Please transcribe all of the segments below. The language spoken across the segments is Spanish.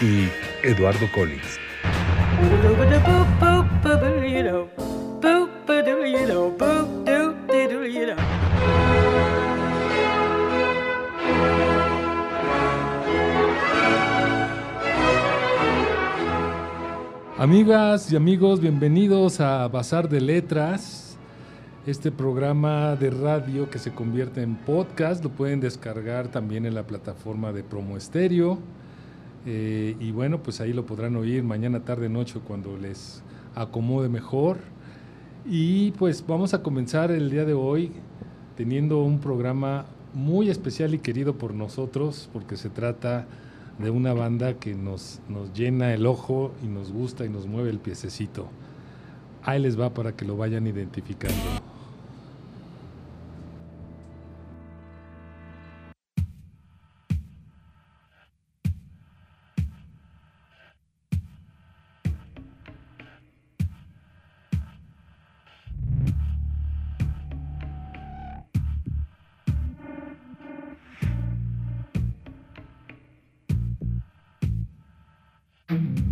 y Eduardo Collins. Amigas y amigos, bienvenidos a Bazar de Letras, este programa de radio que se convierte en podcast, lo pueden descargar también en la plataforma de Promo Estéreo. Eh, y bueno, pues ahí lo podrán oír mañana, tarde, noche, cuando les acomode mejor. Y pues vamos a comenzar el día de hoy teniendo un programa muy especial y querido por nosotros, porque se trata de una banda que nos, nos llena el ojo y nos gusta y nos mueve el piececito. Ahí les va para que lo vayan identificando. Mm-hmm.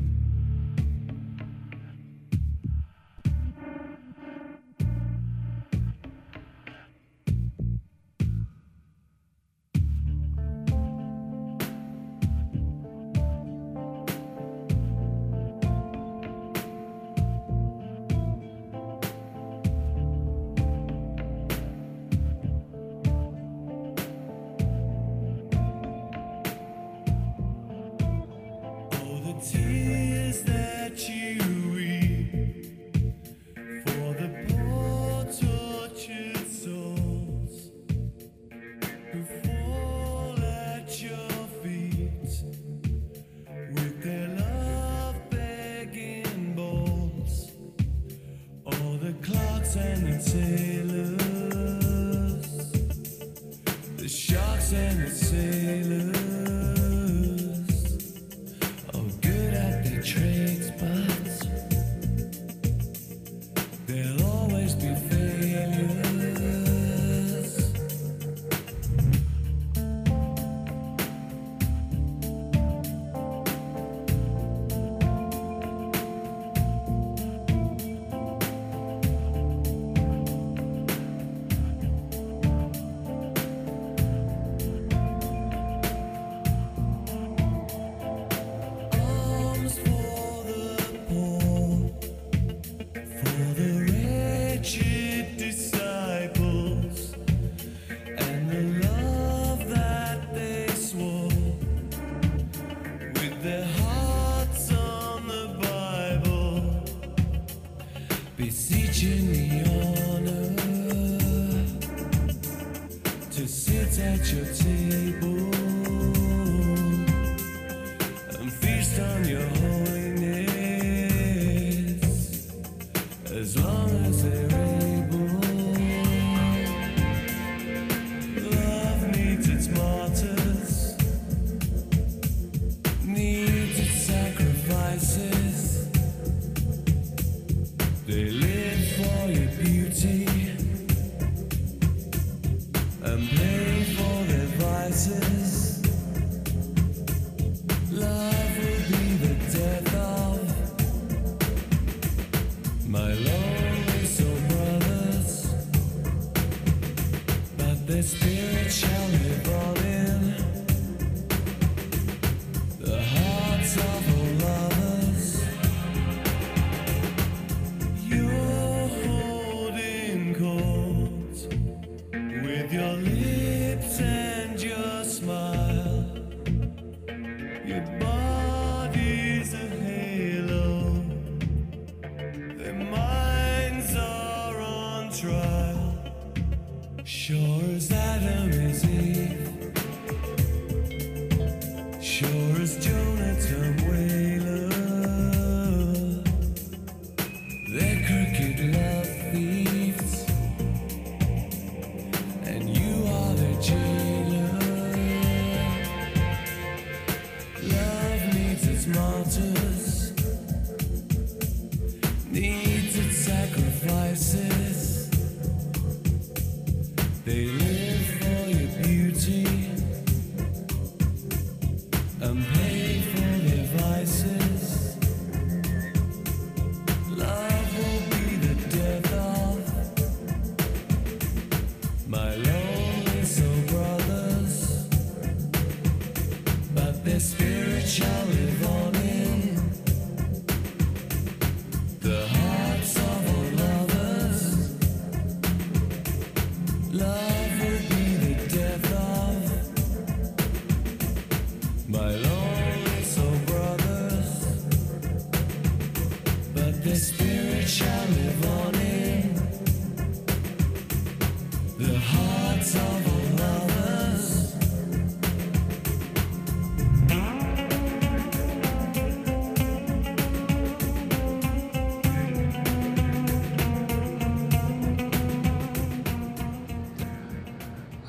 to sit at your table.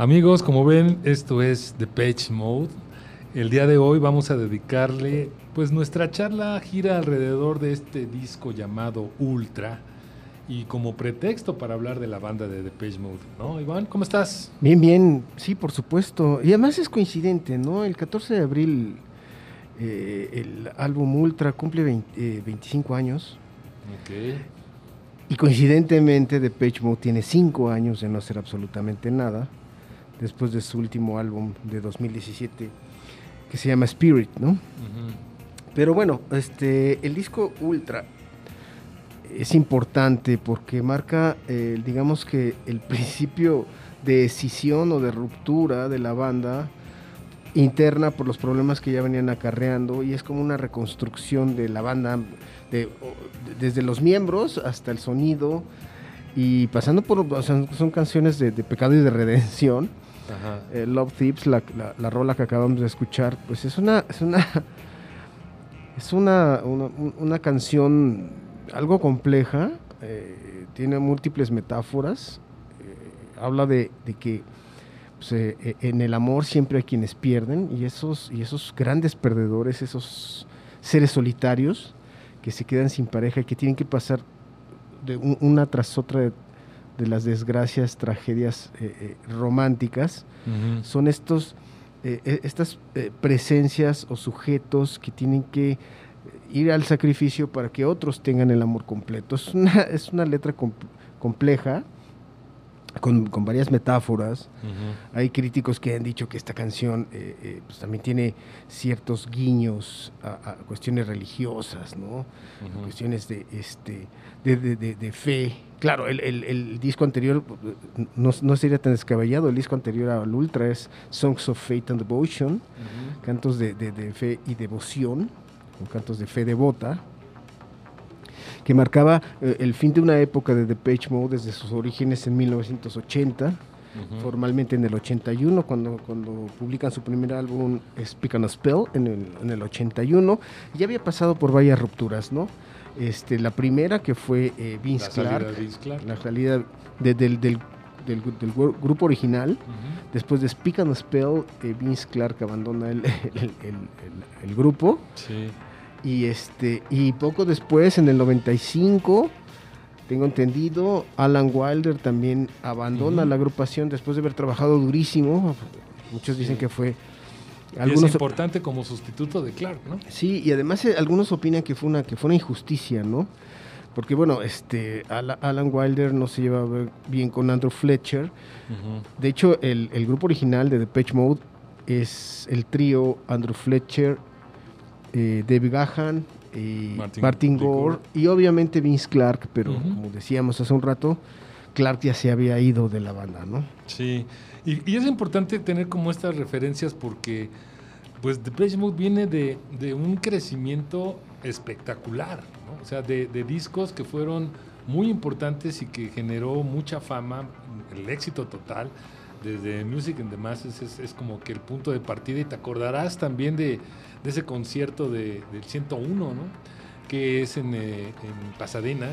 Amigos, como ven, esto es The Page Mode. El día de hoy vamos a dedicarle, pues nuestra charla gira alrededor de este disco llamado Ultra y como pretexto para hablar de la banda de The Page Mode, ¿no? Iván, ¿cómo estás? Bien, bien, sí, por supuesto. Y además es coincidente, ¿no? El 14 de abril eh, el álbum Ultra cumple 25 eh, años. Ok. Y coincidentemente The Page Mode tiene 5 años de no hacer absolutamente nada después de su último álbum de 2017 que se llama Spirit, ¿no? Pero bueno, este, el disco Ultra es importante porque marca, eh, digamos que el principio de decisión o de ruptura de la banda interna por los problemas que ya venían acarreando y es como una reconstrucción de la banda desde los miembros hasta el sonido y pasando por son canciones de, de, pecado y de redención eh, Love Thieves, la, la, rola que acabamos de escuchar, pues es una, es una, es una, una, canción algo compleja, eh, tiene múltiples metáforas, eh, habla de, que pues, en el amor siempre hay quienes pierden y esos, y esos grandes perdedores, esos seres solitarios que se quedan sin pareja y que tienen que pasar de una tras otra de de las desgracias, tragedias eh, eh, románticas, son estos, eh, estas presencias o sujetos que tienen que ir al sacrificio para que otros tengan el amor completo. Es una, es una letra compleja, con, varias metáforas. Hay críticos que han dicho que esta canción pues también tiene ciertos guiños a, cuestiones religiosas, ¿no? Cuestiones de, este, de, fe. Claro, el, disco anterior no, sería tan descabellado. El disco anterior al Ultra es Songs of Faith and Devotion, cantos de, fe y devoción, cantos de fe devota, que marcaba eh, el fin de una época de Depeche Mode desde sus orígenes en 1980. formalmente en el 81, cuando, cuando publican su primer álbum Speak and a Spell, en el, en el 81, ya había pasado por varias rupturas, ¿no? Este, la primera que fue eh, Vince, Clark, la salida del, del, grupo original. Después de Speak and Spell, eh, Vince Clark abandona el, el, grupo. Y, este, y poco después, en el 95, tengo entendido, Alan Wilder también abandona la agrupación después de haber trabajado durísimo. Muchos dicen que fue es importante como sustituto de Clark, ¿no? Sí, y además eh, algunos opinan que fue una que fue una injusticia, ¿no? Porque bueno, este Alan Wilder no se lleva bien con Andrew Fletcher. De hecho, el, grupo original de The Patch Mode es el trío Andrew Fletcher, eh, David Gahan, y Martin, Gore, y obviamente Vince Clark, pero como decíamos hace un rato, Clark ya se había ido de la banda, ¿no? Sí, y, es importante tener como estas referencias porque pues The Mode viene de, un crecimiento espectacular, ¿no? o sea, de, discos que fueron muy importantes y que generó mucha fama, el éxito total. Desde Music and the Masses es, como que el punto de partida y te acordarás también de, ese concierto de, del 101, ¿no? Que es en, eh, Pasadena.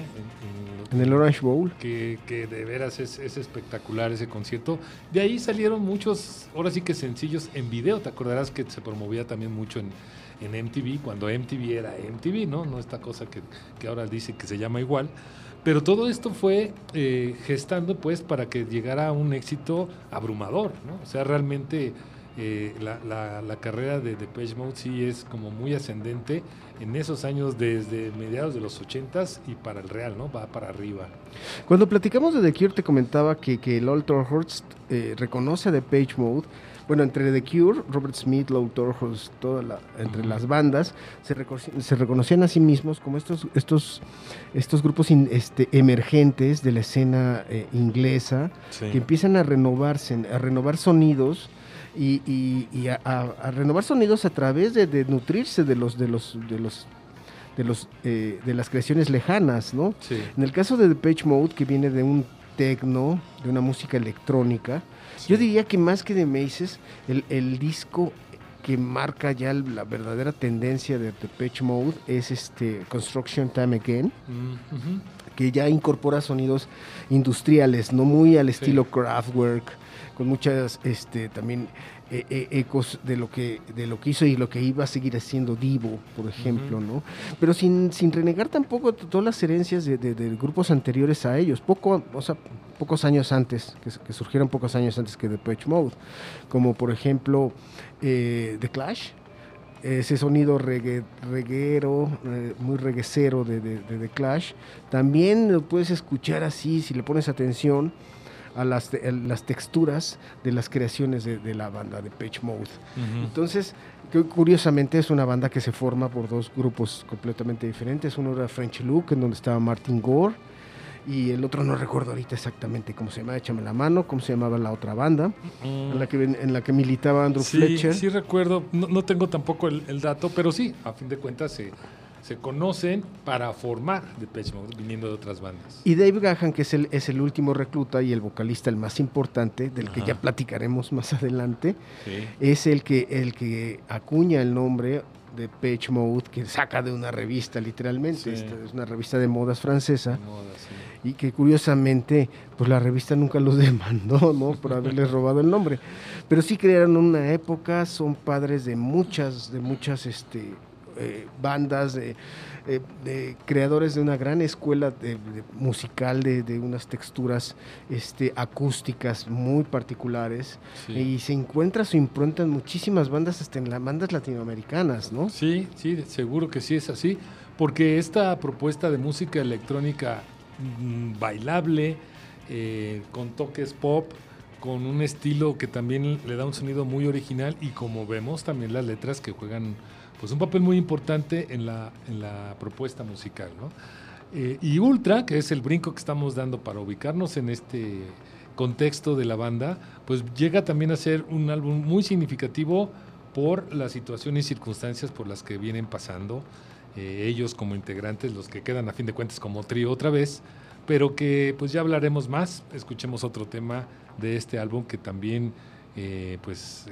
En, el Orange Bowl. Que, de veras es, espectacular ese concierto. De ahí salieron muchos, ahora sí que sencillos en video. Te acordarás que se promovía también mucho en, MTV, cuando MTV era MTV, ¿no? No esta cosa que, que ahora dice que se llama igual. Pero todo esto fue eh, gestando pues para que llegara a un éxito abrumador, ¿no? O sea, realmente eh, la, la, carrera de Depeche Mode sí es como muy ascendente en esos años desde mediados de los 80s y para el Real, ¿no? Va para arriba. Cuando platicamos de The Cure te comentaba que, que el Old Horst eh, reconoce a Depeche Mode bueno, entre The Cure, Robert Smith, Low Torhurst, toda la, entre las bandas, se, se, reconocían a sí mismos como estos, estos, estos grupos este, emergentes de la escena eh, inglesa que empiezan a renovarse, a renovar sonidos y, a, renovar sonidos a través de, nutrirse de los de los de los de los eh, de las creaciones lejanas, ¿no? En el caso de The Page Mode, que viene de un tecno, de una música electrónica, yo diría que más que de Maces, el, disco que marca ya la verdadera tendencia de The Page Mode es este Construction Time Again, mm, que ya incorpora sonidos industriales, no muy al estilo Kraftwerk, con muchas este, también e, e, ecos de lo que de lo que hizo y lo que iba a seguir haciendo Divo, por ejemplo, ¿no? Pero sin, sin renegar tampoco todas las herencias de, grupos anteriores a ellos, poco, o sea, pocos años antes, que, surgieron pocos años antes que Depeche Mode, como por ejemplo eh, The Clash, ese sonido reguero, eh, muy reguecero de, de, The Clash, también lo puedes escuchar así si le pones atención a las, las texturas de las creaciones de, la banda de Page Mode. Entonces, curiosamente es una banda que se forma por dos grupos completamente diferentes. Uno era French Look, en donde estaba Martin Gore, y el otro no recuerdo ahorita exactamente cómo se llama, échame la mano, cómo se llamaba la otra banda, en, la que, en la que militaba Andrew Fletcher. Sí, recuerdo, no, no tengo tampoco el, el, dato, pero sí, a fin de cuentas se se conocen para formar Depeche Mode, viniendo de otras bandas. Y Dave Gahan, que es el, es el último recluta y el vocalista el más importante, del que ya platicaremos más adelante, es el que, el que acuña el nombre de Page Mode, que saca de una revista literalmente, es una revista de modas francesa, y que curiosamente, pues la revista nunca los demandó, ¿no? Por haberles robado el nombre. Pero sí crearon una época, son padres de muchas, de muchas, este, eh, bandas, de, eh, creadores de una gran escuela musical, de, unas texturas este, acústicas muy particulares. Y se encuentra su impronta en muchísimas bandas, hasta en las bandas latinoamericanas, ¿no? Sí, sí, seguro que sí es así, porque esta propuesta de música electrónica mm, bailable, eh, con toques pop, con un estilo que también le da un sonido muy original y como vemos también las letras que juegan pues un papel muy importante en la, en la propuesta musical. ¿no? Eh, y Ultra, que es el brinco que estamos dando para ubicarnos en este contexto de la banda, pues llega también a ser un álbum muy significativo por las situaciones y circunstancias por las que vienen pasando eh, ellos como integrantes, los que quedan a fin de cuentas como trío otra vez, pero que pues ya hablaremos más, escuchemos otro tema de este álbum que también eh, pues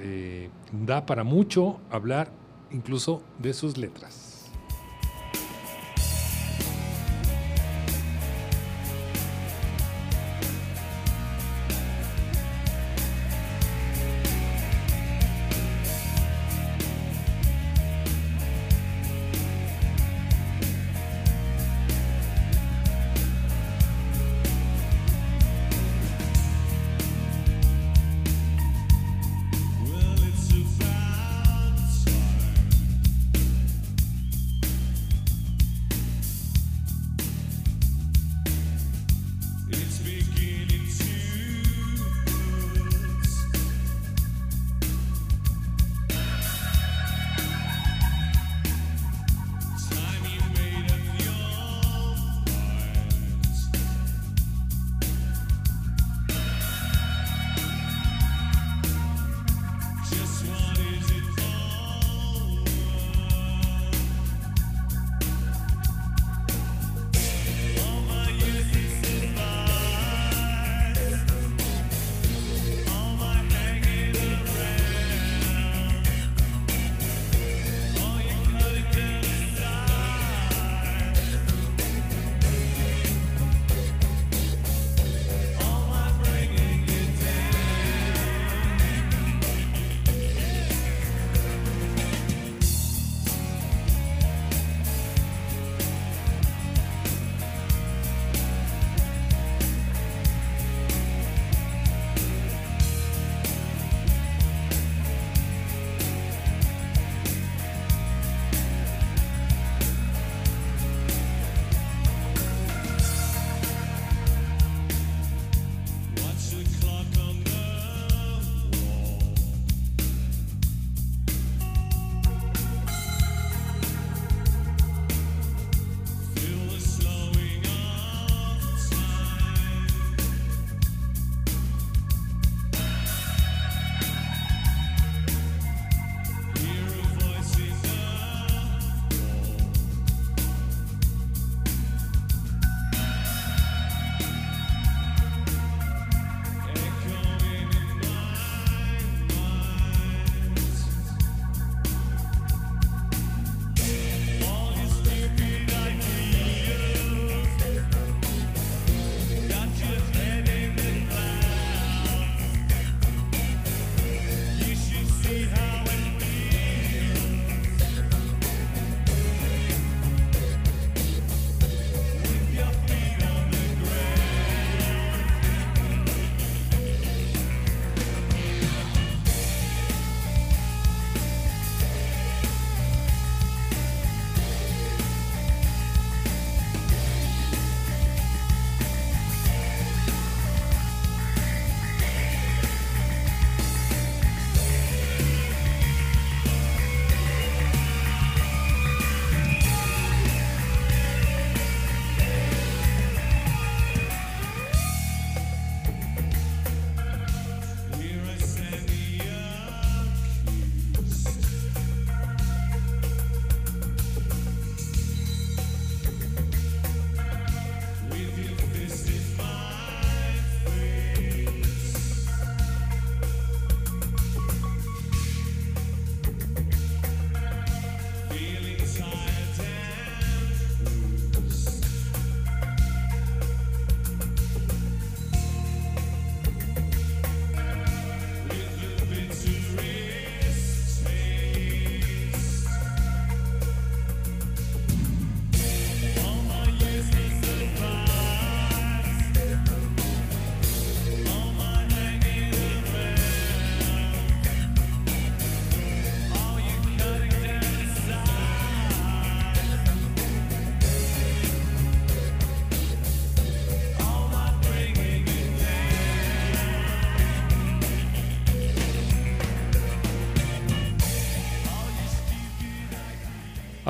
da para mucho hablar incluso de sus letras.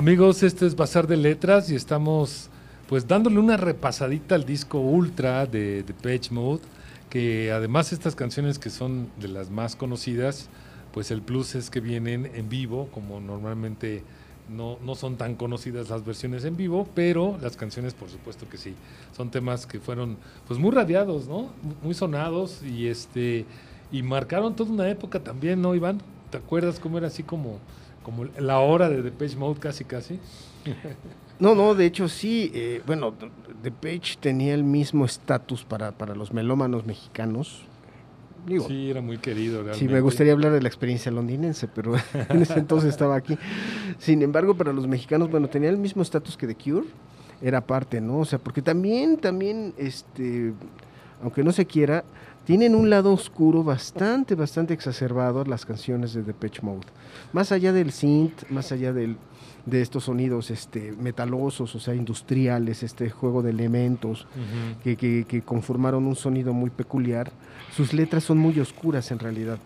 Amigos, este es Bazar de Letras y estamos pues dándole una repasadita al disco Ultra de, de Page Mode, que además estas canciones que son de las más conocidas, pues el plus es que vienen en vivo, como normalmente no, no son tan conocidas las versiones en vivo, pero las canciones por supuesto que sí. Son temas que fueron pues muy radiados, ¿no? Muy sonados y este y marcaron toda una época también, ¿no, Iván? ¿Te acuerdas cómo era así como como la hora de Depeche Mode casi casi. No, no, de hecho sí, eh, bueno, Depeche tenía el mismo estatus para, para los melómanos mexicanos. sí, era muy querido. Realmente. Sí, me gustaría hablar de la experiencia londinense, pero en ese entonces estaba aquí. Sin embargo, para los mexicanos, bueno, tenía el mismo estatus que The Cure, era parte, ¿no? O sea, porque también, también, este, aunque no se quiera, tienen un lado oscuro bastante, bastante exacerbado las canciones de Depeche Mode. Más allá del synth, más allá del, de estos sonidos este, metalosos, o sea, industriales, este juego de elementos que, que, conformaron un sonido muy peculiar, sus letras son muy oscuras en realidad.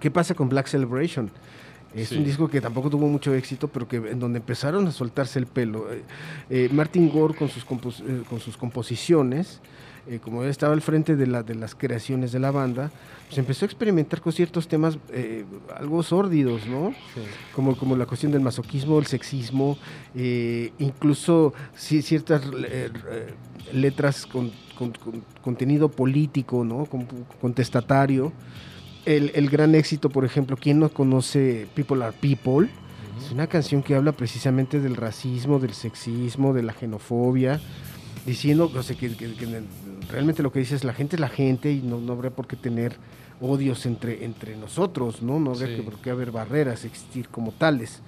¿Qué pasa con Black Celebration? Es un disco que tampoco tuvo mucho éxito, pero que en donde empezaron a soltarse el pelo. Eh, eh, Martin Gore con sus, eh, con sus composiciones eh, como él estaba al frente de, la, de las creaciones de la banda, pues empezó a experimentar con ciertos temas eh, algo sórdidos, ¿no? Como, como la cuestión del masoquismo, el sexismo, eh, incluso ciertas letras con, contenido político, ¿no? contestatario. El, el, gran éxito, por ejemplo, ¿quién no conoce People Are People? Es una canción que habla precisamente del racismo, del sexismo, de la xenofobia diciendo que, realmente lo que dice es la gente es la gente y no, no habrá por qué tener odios entre, entre nosotros, ¿no? No habría por qué haber barreras, existir como tales.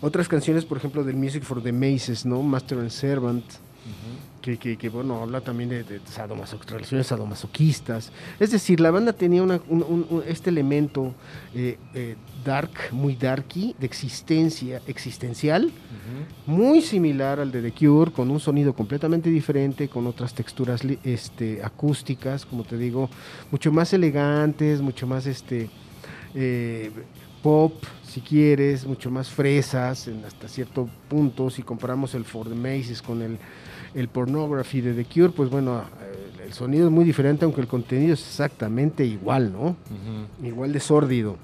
Otras canciones, por ejemplo, del Music for the Maces, ¿no? Master and Servant, que, que, bueno, habla también de, de relaciones sadomasoquistas. Es decir, la banda tenía una, este elemento eh, eh, dark, muy darky, de existencia, existencial, muy similar al de The Cure, con un sonido completamente diferente, con otras texturas este, acústicas, como te digo, mucho más elegantes, mucho más este, eh, pop, si quieres, mucho más fresas en hasta cierto punto. Si comparamos el For the Maces con el el pornography de The Cure, pues bueno, eh, el sonido es muy diferente, aunque el contenido es exactamente igual, ¿no? Igual de sórdido.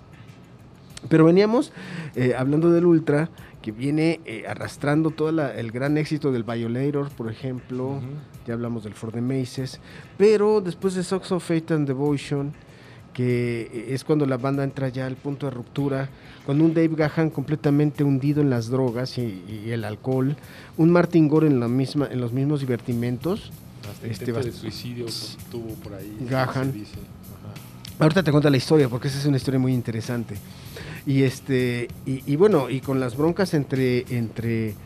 Pero veníamos eh, hablando del Ultra, que viene eh, arrastrando todo el gran éxito del Violator, por ejemplo, ya hablamos del For the Maces, pero después de Socks of Fate and Devotion, que es cuando la banda entra ya al punto de ruptura, con un Dave Gahan completamente hundido en las drogas y, el alcohol, un Martin Gore en, la misma, en los mismos divertimentos. este, de suicidio tuvo por ahí. Gahan. Ahorita te cuento la historia, porque esa es una historia muy interesante. Y este y, bueno, y con las broncas entre, entre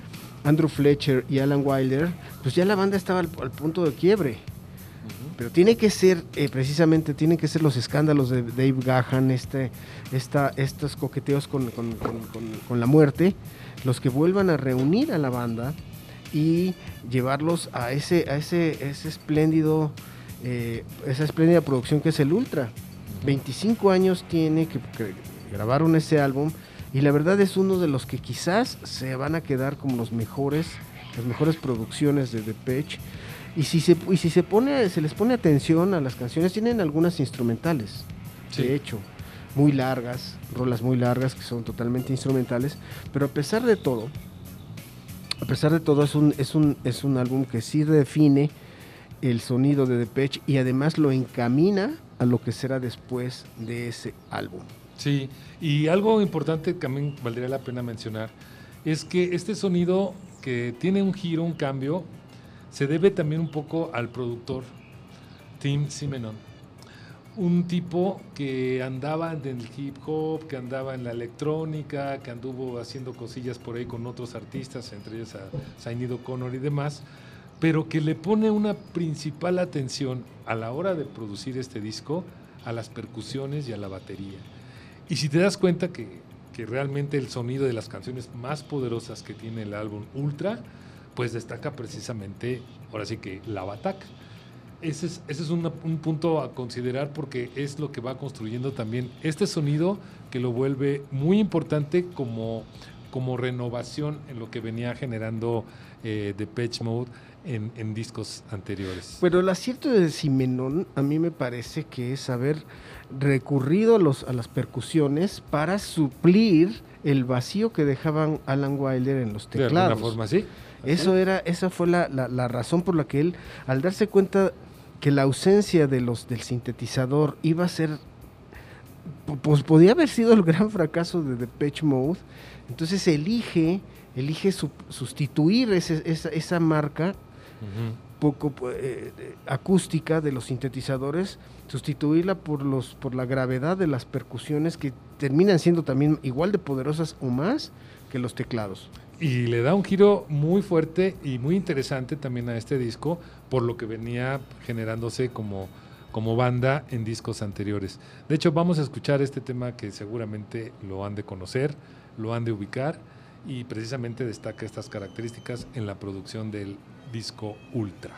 Andrew Fletcher y Alan Wilder, pues ya la banda estaba al punto de quiebre. Pero tiene que ser, eh, precisamente, tienen que ser los escándalos de Dave Gahan, este, esta, estos coqueteos con, la muerte, los que vuelvan a reunir a la banda y llevarlos a ese, a ese, ese espléndido, eh, esa espléndida producción que es el Ultra. 25 años tiene que, grabaron ese álbum y la verdad es uno de los que quizás se van a quedar como los mejores, las mejores producciones de Depeche y si se, y si se, pone, se les pone atención a las canciones, tienen algunas instrumentales, de hecho, muy largas, rolas muy largas que son totalmente instrumentales, pero a pesar de todo, a pesar de todo es un, es un, es un álbum que sí define el sonido de Depeche y además lo encamina a lo que será después de ese álbum. Sí, y algo importante que también valdría la pena mencionar es que este sonido que tiene un giro, un cambio, se debe también un poco al productor Tim Simenon. Un tipo que andaba en el hip hop, que andaba en la electrónica, que anduvo haciendo cosillas por ahí con otros artistas, entre ellos a Sainido Connor y demás, pero que le pone una principal atención a la hora de producir este disco a las percusiones y a la batería. Y si te das cuenta que, que realmente el sonido de las canciones más poderosas que tiene el álbum Ultra, pues destaca precisamente, ahora sí que la bataca. Ese es, ese es un punto a considerar porque es lo que va construyendo también este sonido que lo vuelve muy importante como como renovación en lo que venía generando eh, Depeche Mode en, discos anteriores. Pero el acierto de Simenon a mí me parece que es haber recurrido a, los, a las percusiones para suplir el vacío que dejaban Alan Wilder en los teclados. De alguna forma, sí. Eso era, esa fue la, la, razón por la que él, al darse cuenta que la ausencia de los del sintetizador iba a ser, pues podía haber sido el gran fracaso de Depeche Mode, entonces elige, elige sustituir esa, esa, marca poco eh, acústica de los sintetizadores, sustituirla por los por la gravedad de las percusiones que terminan siendo también igual de poderosas o más que los teclados. Y le da un giro muy fuerte y muy interesante también a este disco, por lo que venía generándose como, como banda en discos anteriores. De hecho, vamos a escuchar este tema que seguramente lo han de conocer, lo han de ubicar y precisamente destaca estas características en la producción del disco Ultra.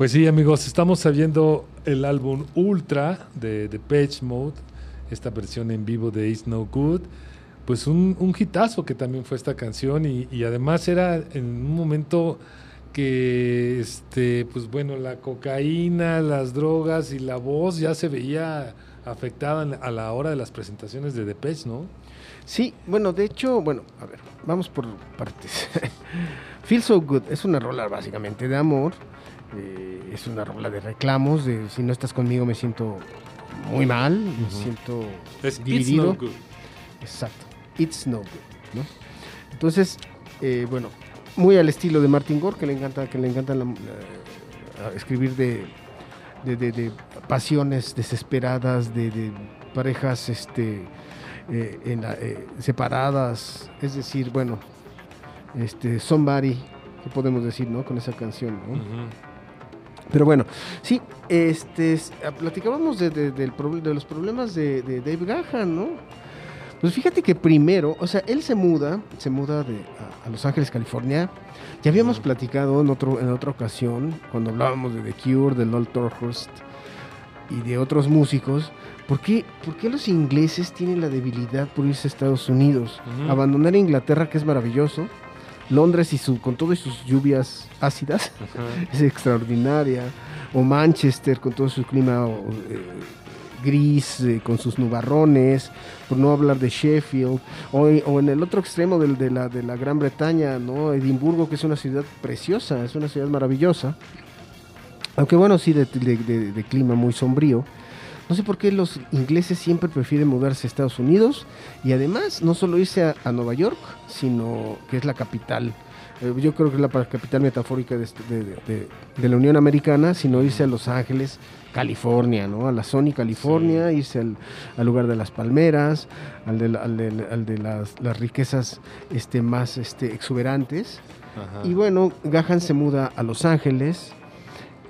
Pues sí, amigos, estamos sabiendo el álbum Ultra de Depeche Mode, esta versión en vivo de It's No Good. Pues un, un hitazo que también fue esta canción y, y además era en un momento que, este, pues bueno, la cocaína, las drogas y la voz ya se veía afectada a la hora de las presentaciones de Depeche, ¿no? Sí, bueno, de hecho, bueno, a ver, vamos por partes. Feel So Good es una rola básicamente de amor, eh, es una rola de reclamos, de si no estás conmigo me siento muy mal, me Ujú. siento Es dividido. It's No Good. Exacto, It's No Good, ¿no? Entonces, eh, bueno, muy al estilo de Martin Gore, que le encanta, que le encanta la- la- a escribir de, de, de- de pasiones desesperadas, de, parejas este, eh, en la- separadas, es decir, bueno, este, somebody, ¿qué podemos decir, no? Con esa canción. Pero bueno, sí, este, ah, platicábamos de, de- de los problemas de, Dave Gahan, ¿no? Pues fíjate que primero, o sea, él se muda, se muda de, a, a Los Ángeles, California. Ya habíamos platicado en, otro, en otra ocasión, cuando hablábamos de The Cure, de Lol Torhurst y de otros músicos, ¿por qué, por qué los ingleses tienen la debilidad por irse a Estados Unidos? Abandonar Inglaterra, que es maravilloso, Londres y su, con todas sus lluvias ácidas, es extraordinaria. O Manchester con todo su clima eh, gris, eh, con sus nubarrones, por no hablar de Sheffield. O, o en el otro extremo del- de, la, de la Gran Bretaña, ¿no? Edimburgo, que es una ciudad preciosa, es una ciudad maravillosa. Aunque bueno, sí, de, de- de- de clima muy sombrío. No sé por qué los ingleses siempre prefieren mudarse a Estados Unidos y además no solo irse a, a Nueva York, sino que es la capital. eh, yo creo que es la capital metafórica de, este- de- de- de la Unión Americana, sino irse a Los Ángeles, California, ¿no? A la Sony, California, irse al, al lugar de las palmeras, al de, al de- al de las, las riquezas este, más este, exuberantes. Ajá. Y bueno, Gahan se muda a Los Ángeles,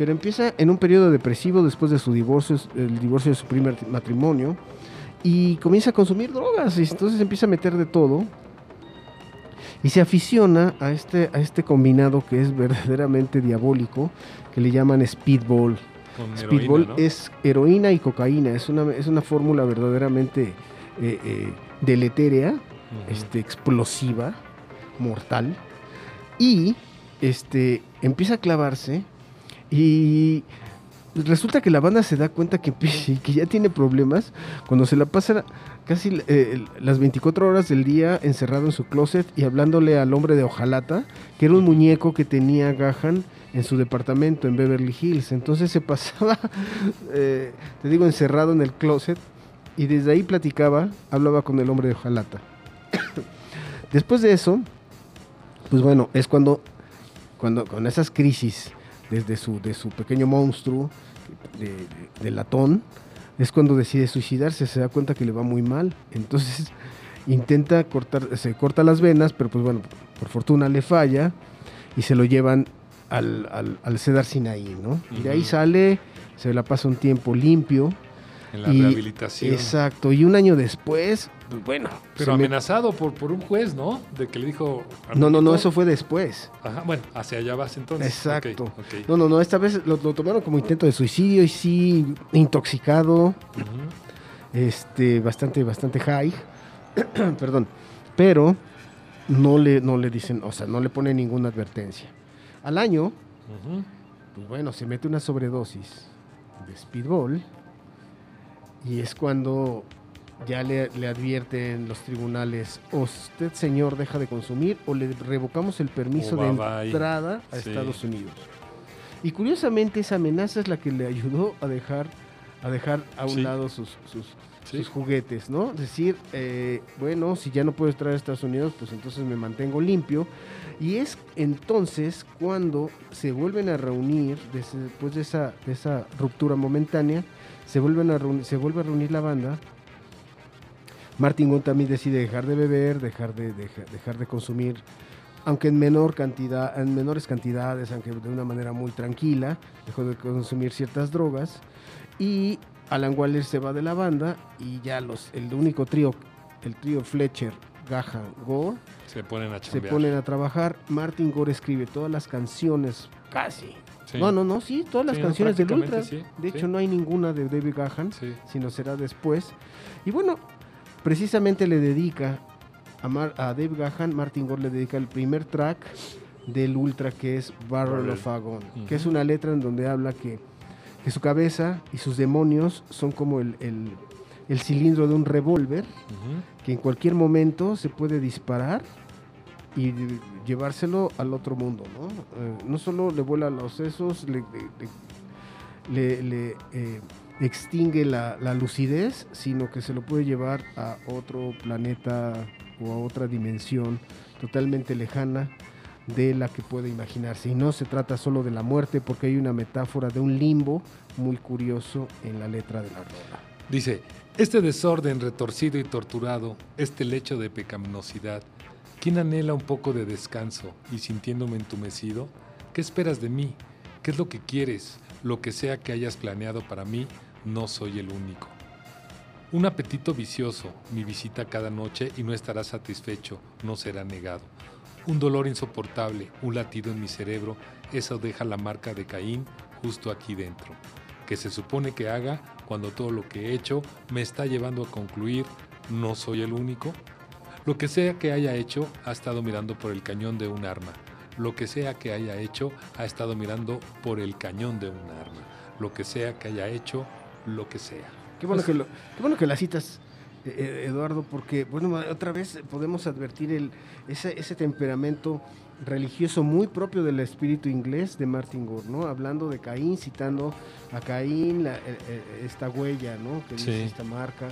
pero empieza en un periodo depresivo después de su divorcio, el divorcio de su primer matrimonio, y comienza a consumir drogas, y entonces empieza a meter de todo, y se aficiona a este, a este combinado que es verdaderamente diabólico, que le llaman speedball. Con Speedball heroína, ¿no? es heroína y cocaína, es una, es una fórmula verdaderamente eh, eh, deletérea este, explosiva, mortal, y este, empieza a clavarse y resulta que la banda se da cuenta que, que ya tiene problemas cuando se la pasa casi eh, las 24 horas del día encerrado en su closet y hablándole al hombre de hojalata, que era un muñeco que tenía Gahan en su departamento en Beverly Hills. Entonces se pasaba, eh, te digo, encerrado en el closet y desde ahí platicaba, hablaba con el hombre de hojalata. Después de eso, pues bueno, es cuando, cuando con esas crisis desde su, de su pequeño monstruo de, de- de latón, es cuando decide suicidarse, se da cuenta que le va muy mal. Entonces intenta cortar, se corta las venas, pero pues bueno, por fortuna le falla y se lo llevan al, al, al Cedar Sinaí, ¿no? Y de ahí sale, se la pasa un tiempo limpio. En la y- rehabilitación. Exacto, y un año después, pues bueno. Pero me- amenazado por, por un juez, ¿no? De que le dijo... No, no, no, eso fue después. Ajá, bueno, hacia allá vas entonces. Exacto. No, no, no, esta vez lo, lo tomaron como intento de suicidio y sí, intoxicado, Ujú. este, bastante, bastante high, perdón, pero no le, no le dicen, o sea, no le ponen ninguna advertencia. Al año, pues bueno, se mete una sobredosis de speedball y es cuando ya le, le advierten los tribunales, o usted señor deja de consumir o le revocamos el permiso O de entrada a Sí. Estados Unidos. Y curiosamente esa amenaza es la que le ayudó a dejar a dejar a un Sí. lado sus, sus, Sí. sus juguetes, ¿no? Decir, eh, bueno, si ya no puedo entrar a Estados Unidos, pues entonces me mantengo limpio. Y es entonces cuando se vuelven a reunir, des- después de esa, de esa ruptura momentánea, se, vuelven a reunir, se vuelve a reunir la banda. Martin Gunn también decide dejar de beber, dejar de, deja- dejar de consumir, aunque en menor cantidad, en menores cantidades, aunque de una manera muy tranquila, dejó de consumir ciertas drogas. Y Alan Waller se va de la banda y ya los, el único trío, el trío Fletcher, Gahan, Gore, Se ponen a se ponen a trabajar. Martin Gore escribe todas las canciones, casi No, no, no, sí, todas las Sí, canciones del Ultra. sí, de hecho, no hay ninguna de David Gahan, sino será después. Y bueno, precisamente le dedica a, Mar- a Dave Gahan, Martin Gore le dedica el primer track del Ultra que es Barrel of Agon, que es una letra en donde habla que, que su cabeza y sus demonios son como el, el- el cilindro de un revólver que en cualquier momento se puede disparar y llevárselo al otro mundo, ¿no? Eh, no solo le vuela los sesos, le, le- eh, extingue la, la lucidez, sino que se lo puede llevar a otro planeta o a otra dimensión totalmente lejana de la que puede imaginarse. Y no se trata solo de la muerte, porque hay una metáfora de un limbo muy curioso en la letra de la rola. Dice, este desorden retorcido y torturado, este lecho de pecaminosidad, ¿quién anhela un poco de descanso y sintiéndome entumecido? ¿Qué esperas de mí? ¿Qué es lo que quieres? Lo que sea que hayas planeado para mí, no soy el único. Un apetito vicioso, mi visita cada noche y no estará satisfecho, no será negado. Un dolor insoportable, un latido en mi cerebro, eso deja la marca de Caín justo aquí dentro, que se supone que haga cuando todo lo que he hecho me está llevando a concluir, no soy el único. Lo que sea que haya hecho ha estado mirando por el cañón de un arma. Lo que sea que haya hecho ha estado mirando por el cañón de un arma. Lo que sea que haya hecho, lo que sea. Qué bueno, que, lo, qué bueno que la citas, eh, eh, Eduardo, porque, bueno, otra vez podemos advertir el, ese, ese temperamento religioso muy propio del espíritu inglés de Martin Gore, ¿no? Hablando de Caín, citando a Caín, la- eh, esta huella, ¿no? Que dice Sí. esta marca.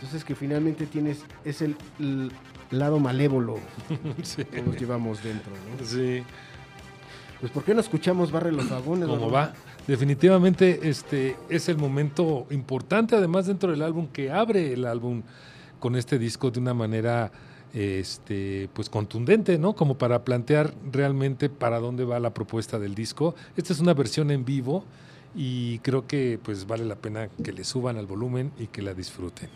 Entonces que finalmente tienes, es el, lado malévolo Sí. que nos llevamos dentro, ¿no? Sí. Pues ¿por qué no escuchamos Barre los Vagones? ¿Cómo va? Definitivamente este es el momento importante, además dentro del álbum, que abre el álbum con este disco de una manera este, pues contundente, ¿no? Como para plantear realmente para dónde va la propuesta del disco. Esta es una versión en vivo y creo que pues vale la pena que le suban al volumen y que la disfruten.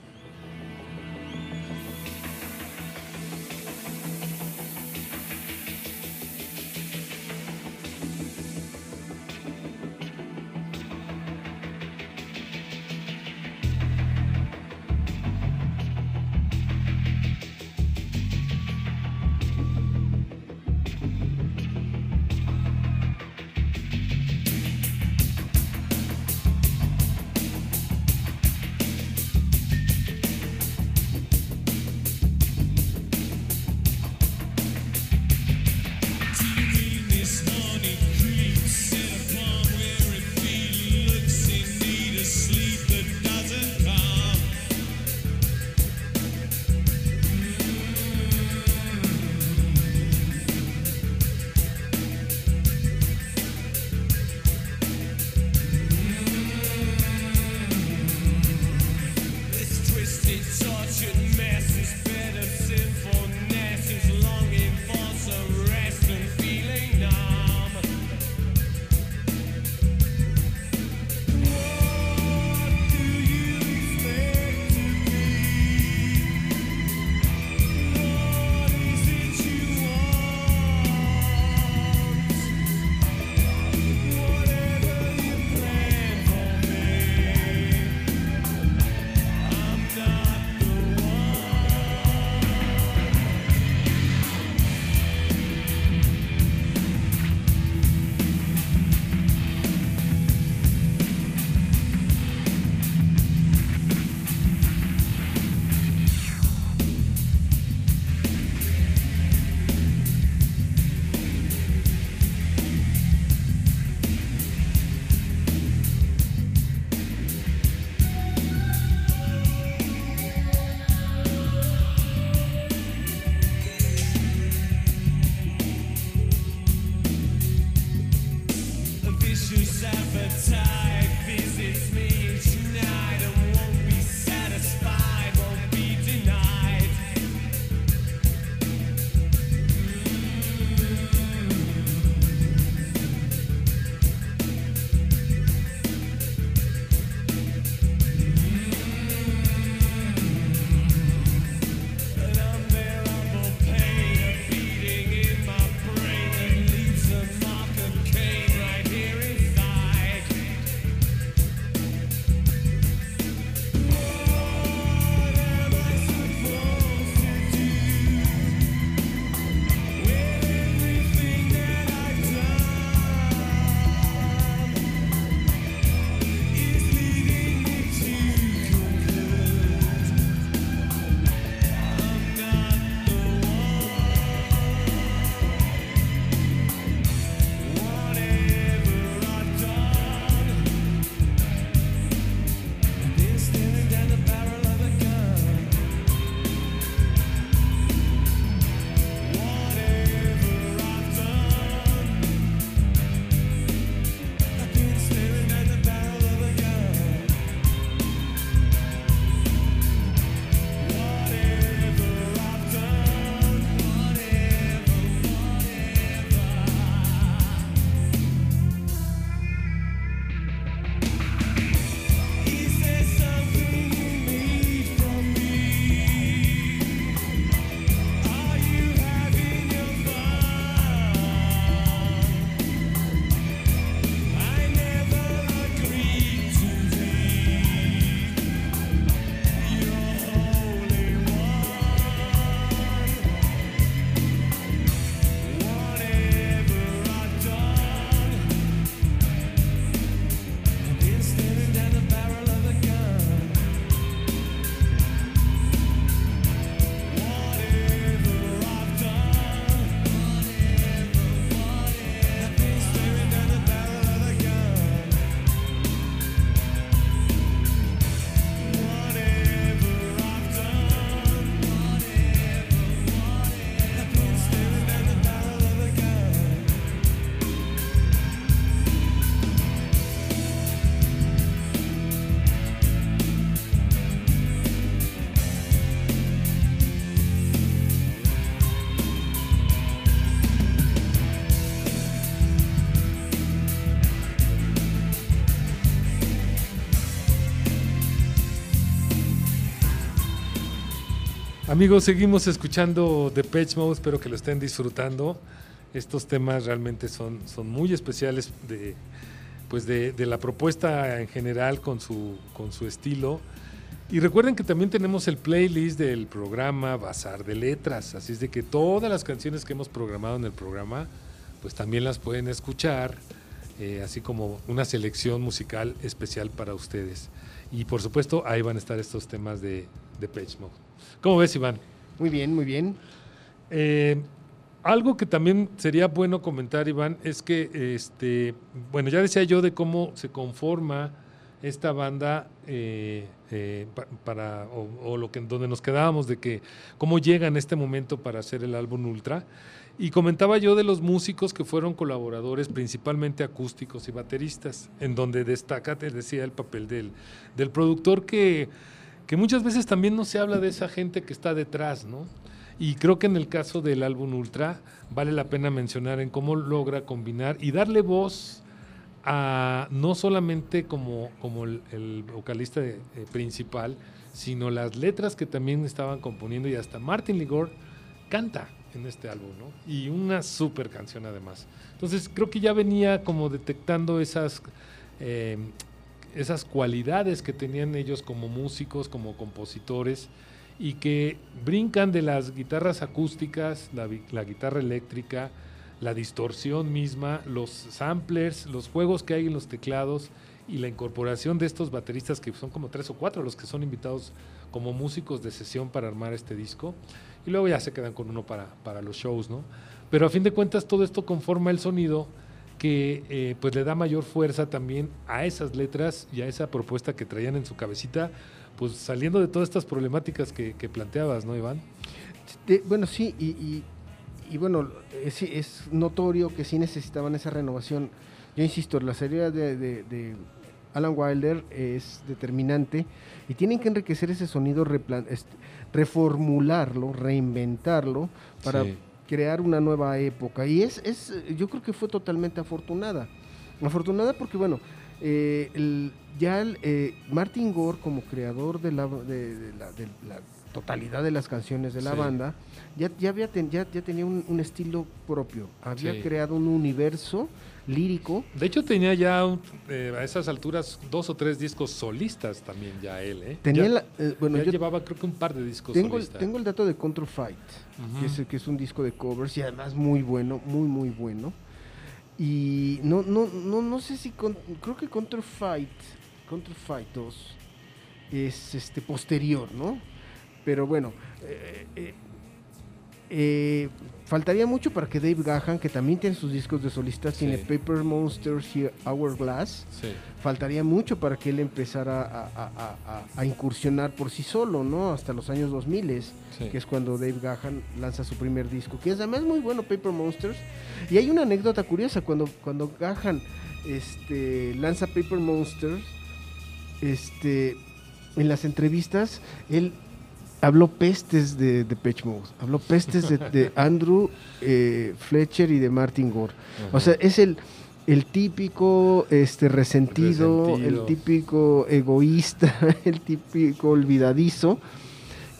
Sabotage appetite visits me. Amigos, seguimos escuchando The Page Mode, espero que lo estén disfrutando. Estos temas realmente son, son muy especiales de, pues de, de la propuesta en general con su, con su estilo. Y recuerden que también tenemos el playlist del programa Bazar de Letras, así es de que todas las canciones que hemos programado en el programa, pues también las pueden escuchar, eh, así como una selección musical especial para ustedes. Y por supuesto, ahí van a estar estos temas de, de Page Mode. ¿Cómo ves, Iván? Muy bien, muy bien. Eh, algo que también sería bueno comentar, Iván, es que, este, bueno, ya decía yo de cómo se conforma esta banda eh, eh, pa- para, o, o lo que, donde nos quedábamos, de que cómo llega en este momento para hacer el álbum Ultra. Y comentaba yo de los músicos que fueron colaboradores, principalmente acústicos y bateristas, en donde destaca, te decía, el papel del, del productor que, que muchas veces también no se habla de esa gente que está detrás, ¿no? Y creo que en el caso del álbum Ultra vale la pena mencionar en cómo logra combinar y darle voz a no solamente como, como el, vocalista eh, principal, sino las letras que también estaban componiendo y hasta Martin Ligor canta en este álbum, ¿no? Y una super canción además. Entonces creo que ya venía como detectando esas, eh, esas cualidades que tenían ellos como músicos, como compositores, y que brincan de las guitarras acústicas, la, guitarra eléctrica, la distorsión misma, los samplers, los juegos que hay en los teclados y la incorporación de estos bateristas que son como tres o cuatro los que son invitados como músicos de sesión para armar este disco y luego ya se quedan con uno para, para los shows, ¿no? Pero a fin de cuentas todo esto conforma el sonido que eh, pues le da mayor fuerza también a esas letras y a esa propuesta que traían en su cabecita, pues saliendo de todas estas problemáticas que, que planteabas, ¿no, Iván? De- bueno, sí, y, y- y bueno, es, es notorio que sí necesitaban esa renovación. Yo insisto, la salida de, de- de Alan Wilder es determinante y tienen que enriquecer ese sonido, replan- reformularlo, reinventarlo para Sí. Crear una nueva época. Y es, es, yo creo que fue totalmente afortunada. Afortunada porque, bueno, eh, el- ya el, eh, Martin Gore como creador de la, de, la, de la totalidad de las canciones de la Sí. banda, ya, ya, había ten- ya, ya tenía un, un estilo propio, había Sí. creado un universo lírico. De hecho tenía ya eh, a esas alturas dos o tres discos solistas también ya él, ¿eh? Tenía ya, la- eh, bueno, ya yo llevaba creo que un par de discos tengo, solistas. tengo el dato de Control Fight, que, es, que es un disco de covers y además muy bueno, muy, muy bueno. Y no, no, no, no sé si, con- creo que Control Fight, Control Fight 2 es este posterior, ¿no? Pero bueno, eh, eh, eh, faltaría mucho para que Dave Gahan, que también tiene sus discos de solistas, tiene. Paper Monsters y Hourglass, Sí. faltaría mucho para que él empezara a, a- a- a- a incursionar por sí solo, ¿no? Hasta los años 2000, Sí. que es cuando Dave Gahan lanza su primer disco, que es además muy bueno, Paper Monsters. Y hay una anécdota curiosa, cuando, cuando Gahan este, lanza Paper Monsters, este, en las entrevistas, él habló pestes de, de Pitch Mode, habló pestes de, de Andrew eh, Fletcher y de Martin Gore. O sea, es el, el típico este, resentido, Resentido. el típico egoísta, el típico olvidadizo,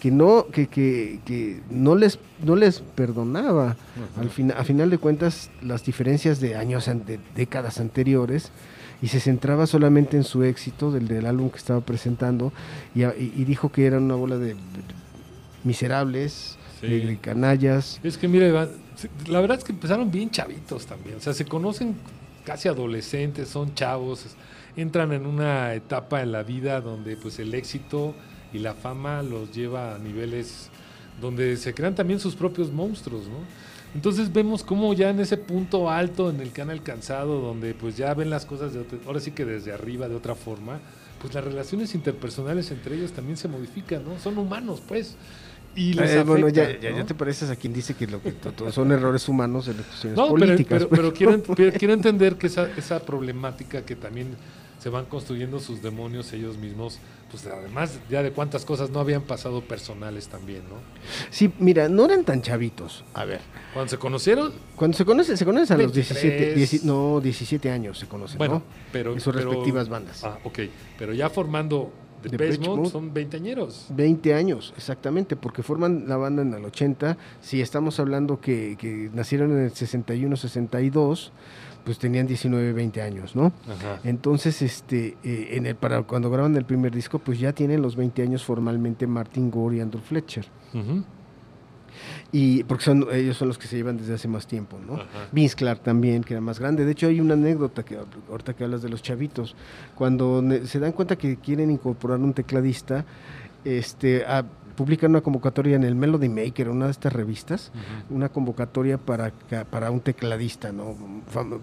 que no, que, que, que no, les, no les perdonaba. Al fin, a final de cuentas, las diferencias de años, de décadas anteriores, y se centraba solamente en su éxito del, del álbum que estaba presentando, y, a- y- y dijo que eran una bola de miserables, Sí. de, de canallas. Es que mira, Iván, la verdad es que empezaron bien chavitos también. O sea, se conocen casi adolescentes, son chavos, entran en una etapa en la vida donde pues el éxito y la fama los lleva a niveles donde se crean también sus propios monstruos, ¿no? Entonces vemos cómo ya en ese punto alto en el que han alcanzado, donde pues ya ven las cosas de otra- ahora sí que desde arriba de otra forma, pues las relaciones interpersonales entre ellos también se modifican, ¿no? Son humanos, pues. Y les Eh, bueno, ya, ya, te pareces a quien dice que lo que son errores humanos en las cuestiones No, pero, políticas. pero, pero quiero, ent- pero quiero entender que esa, esa problemática que también se van construyendo sus demonios ellos mismos, pues además ya de cuántas cosas no habían pasado personales también, ¿no? Sí, mira, no eran tan chavitos. A ver, Cuando se conocieron, cuando se conocen, se conocen a los 23. 17, dieci- no, 17 años se conocen, bueno, ¿no? pero... En sus pero- respectivas bandas. Ah, ok, pero ya formando de Mode. son veinteañeros. 20 años, exactamente, porque forman la banda en el 80. Si estamos hablando que, que nacieron en el 61, 62, pues tenían 19, 20 años, ¿no? Ajá. Entonces, este, eh, en el, para cuando graban el primer disco, pues ya tienen los 20 años formalmente Martin Gore y Andrew Fletcher. Y porque son, ellos son los que se llevan desde hace más tiempo, ¿no? Ajá. Vince Clark también, que era más grande. De hecho, hay una anécdota que ahorita que hablas de los chavitos. Cuando se dan cuenta que quieren incorporar un tecladista, este, ah, publican una convocatoria en el Melody Maker, una de estas revistas, una convocatoria para, para un tecladista, ¿no?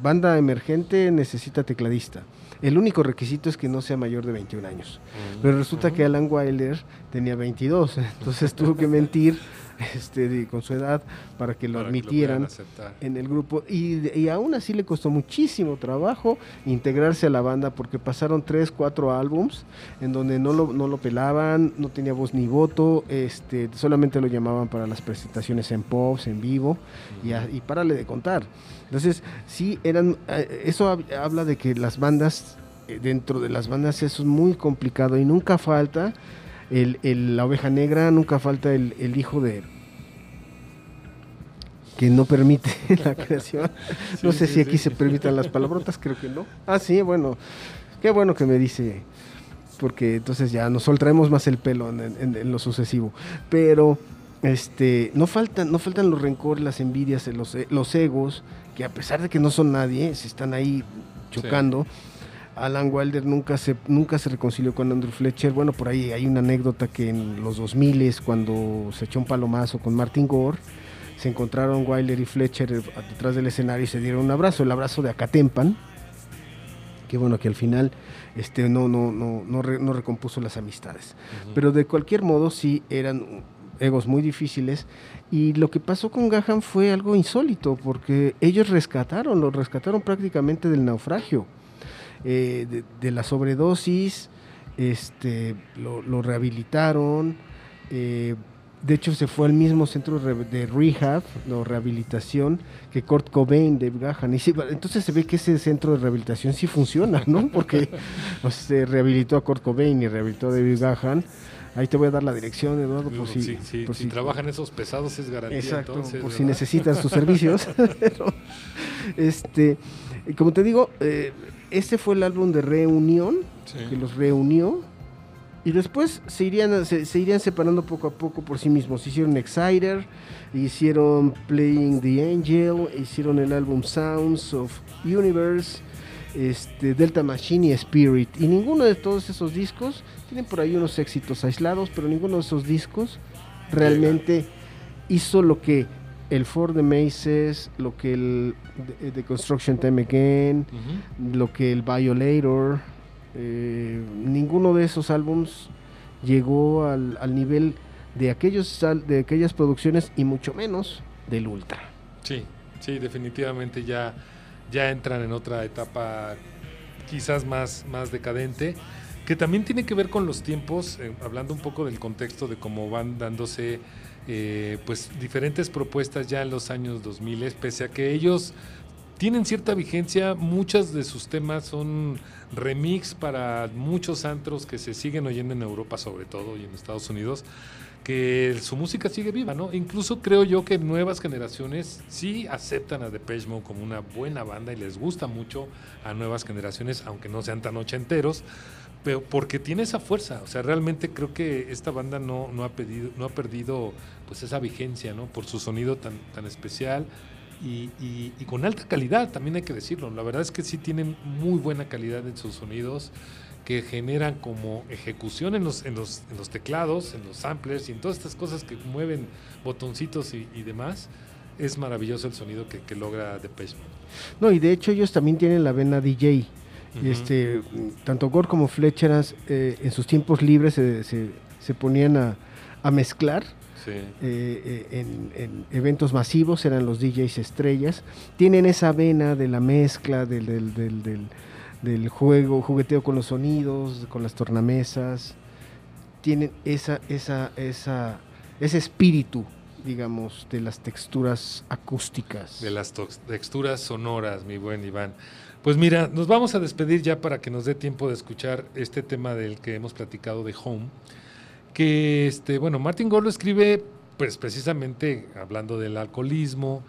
Banda emergente necesita tecladista. El único requisito es que no sea mayor de 21 años. Pero resulta que Alan Wilder tenía 22, entonces tuvo que mentir este, de- con su edad para que lo Para que lo admitieran en el grupo. Y, aún así le costó muchísimo trabajo integrarse a la banda porque pasaron tres, cuatro álbums en donde no lo, no lo pelaban, no tenía voz ni voto, este, solamente lo llamaban para las presentaciones en pops, en vivo, y, y párale de contar. Entonces, sí, eran, eh, eso hab- habla de que las bandas, eh, dentro de las bandas eso es muy complicado y nunca falta el, el- la oveja negra, nunca falta el, el hijo de que no permite la creación. no Sí, sé sí, si aquí sí. se permitan las palabrotas, creo que no. Ah, sí, bueno, qué bueno que me dice, porque entonces ya nos soltaremos más el pelo en, en- en lo sucesivo. Pero este, no faltan, no faltan los rencores, las envidias, los, e- los egos, que a pesar de que no son nadie, se están ahí chocando. Alan Wilder nunca se, nunca se reconcilió con Andrew Fletcher. Bueno, por ahí hay una anécdota que en los 2000 cuando se echó un palomazo con Martin Gore, se encontraron Wilder y Fletcher eh, detrás del escenario y se dieron un abrazo, el abrazo de Acatempan. Que bueno, que al final este, no, no, no, no, re- no recompuso las amistades. Pero de cualquier modo sí eran egos muy difíciles y lo que pasó con Gahan fue algo insólito porque ellos rescataron, lo rescataron prácticamente del naufragio, eh, de, de la sobredosis, este, lo, lo rehabilitaron, eh, de hecho se fue al mismo centro de re- de rehab, no, rehabilitación, que Kurt Cobain, Dave Gahan. Y sí, entonces se ve que ese centro de rehabilitación sí funciona, ¿no? Porque pues, se rehabilitó a Kurt Cobain y rehabilitó a David Gahan. Ahí te voy a dar la dirección, Eduardo, por si, sí, sí, por si trabajan esos pesados es garantía. Exacto, entonces, por si necesitan sus servicios. Pero, este, como te digo, eh, este fue el álbum de reunión que los reunió y después se irían, se, se irían separando poco a poco por sí mismos. Hicieron Exciter, hicieron Playing the Angel, hicieron el álbum Sounds of Universe, este, Delta Machine y Spirit. Y ninguno de todos esos discos, tienen por ahí unos éxitos aislados, pero ninguno de esos discos realmente hizo lo que el For the Maces, lo que el The, Construction Time Again, lo que el Violator, eh, ninguno de esos álbums llegó al, al nivel de aquellos de aquellas producciones y mucho menos del Ultra. Sí, sí, definitivamente ya, ya entran en otra etapa quizás más, más decadente, que también tiene que ver con los tiempos, eh, hablando un poco del contexto de cómo van dándose eh, pues diferentes propuestas ya en los años 2000, pese a que ellos tienen cierta vigencia, muchos de sus temas son remix para muchos antros que se siguen oyendo en Europa sobre todo y en Estados Unidos, que su música sigue viva, ¿no? Incluso creo yo que nuevas generaciones sí aceptan a Depeche Mode como una buena banda y les gusta mucho a nuevas generaciones, aunque no sean tan ochenteros, pero porque tiene esa fuerza, o sea, realmente creo que esta banda no, no ha pedido, no ha perdido pues esa vigencia, ¿no? Por su sonido tan, tan especial y, y- y con alta calidad, también hay que decirlo. La verdad es que sí tienen muy buena calidad en sus sonidos que generan como ejecución en los, en los, en los teclados, en los samplers y en todas estas cosas que mueven botoncitos y, y demás. Es maravilloso el sonido que, que logra Depeche Mode. No, y de hecho ellos también tienen la vena DJ. Ujú. este, tanto Gore como Fletcher eh, en sus tiempos libres se, se- se ponían a, a mezclar Sí. eh, eh, en, en eventos masivos, eran los DJs estrellas. Tienen esa vena de la mezcla, del, del, del- del- del juego, jugueteo con los sonidos, con las tornamesas. Tienen esa, esa, esa, ese espíritu, digamos, de las texturas acústicas. De las texturas sonoras, mi buen Iván. Pues mira, nos vamos a despedir ya para que nos dé tiempo de escuchar este tema del que hemos platicado de Home. Que, este, bueno, Martin Gore escribe, pues precisamente hablando del alcoholismo,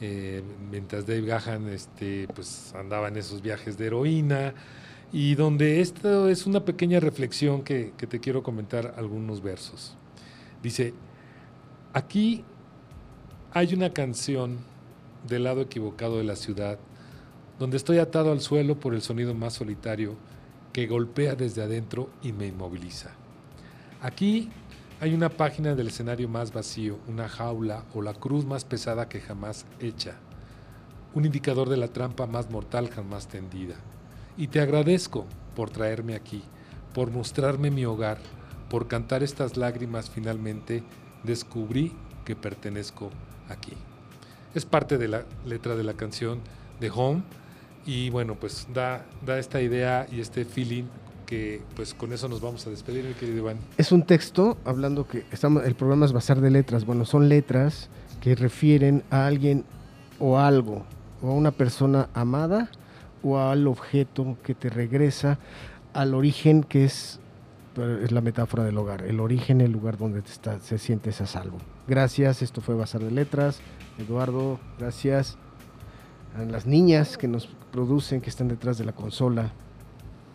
eh, mientras Dave Gahan este, pues, andaba en esos viajes de heroína, y donde esto es una pequeña reflexión que, que te quiero comentar algunos versos. Dice, aquí hay una canción del lado equivocado de la ciudad donde estoy atado al suelo por el sonido más solitario que golpea desde adentro y me inmoviliza. Aquí hay una página del escenario más vacío, una jaula o la cruz más pesada que jamás hecha, un indicador de la trampa más mortal jamás tendida. Y te agradezco por traerme aquí, por mostrarme mi hogar, por cantar estas lágrimas finalmente, descubrí que pertenezco aquí. Es parte de la letra de la canción de Home y bueno, pues da, da esta idea y este feeling que pues con eso nos vamos a despedir, mi querido Iván. Es un texto hablando que estamos, el programa es basar de letras. Bueno, son letras que refieren a alguien o algo, o a una persona amada o al objeto que te regresa al origen que es, es la metáfora del hogar, el origen, el lugar donde te está, se sientes a salvo. Gracias, esto fue Bazar de Letras. Eduardo, gracias a las niñas que nos producen, que están detrás de la consola.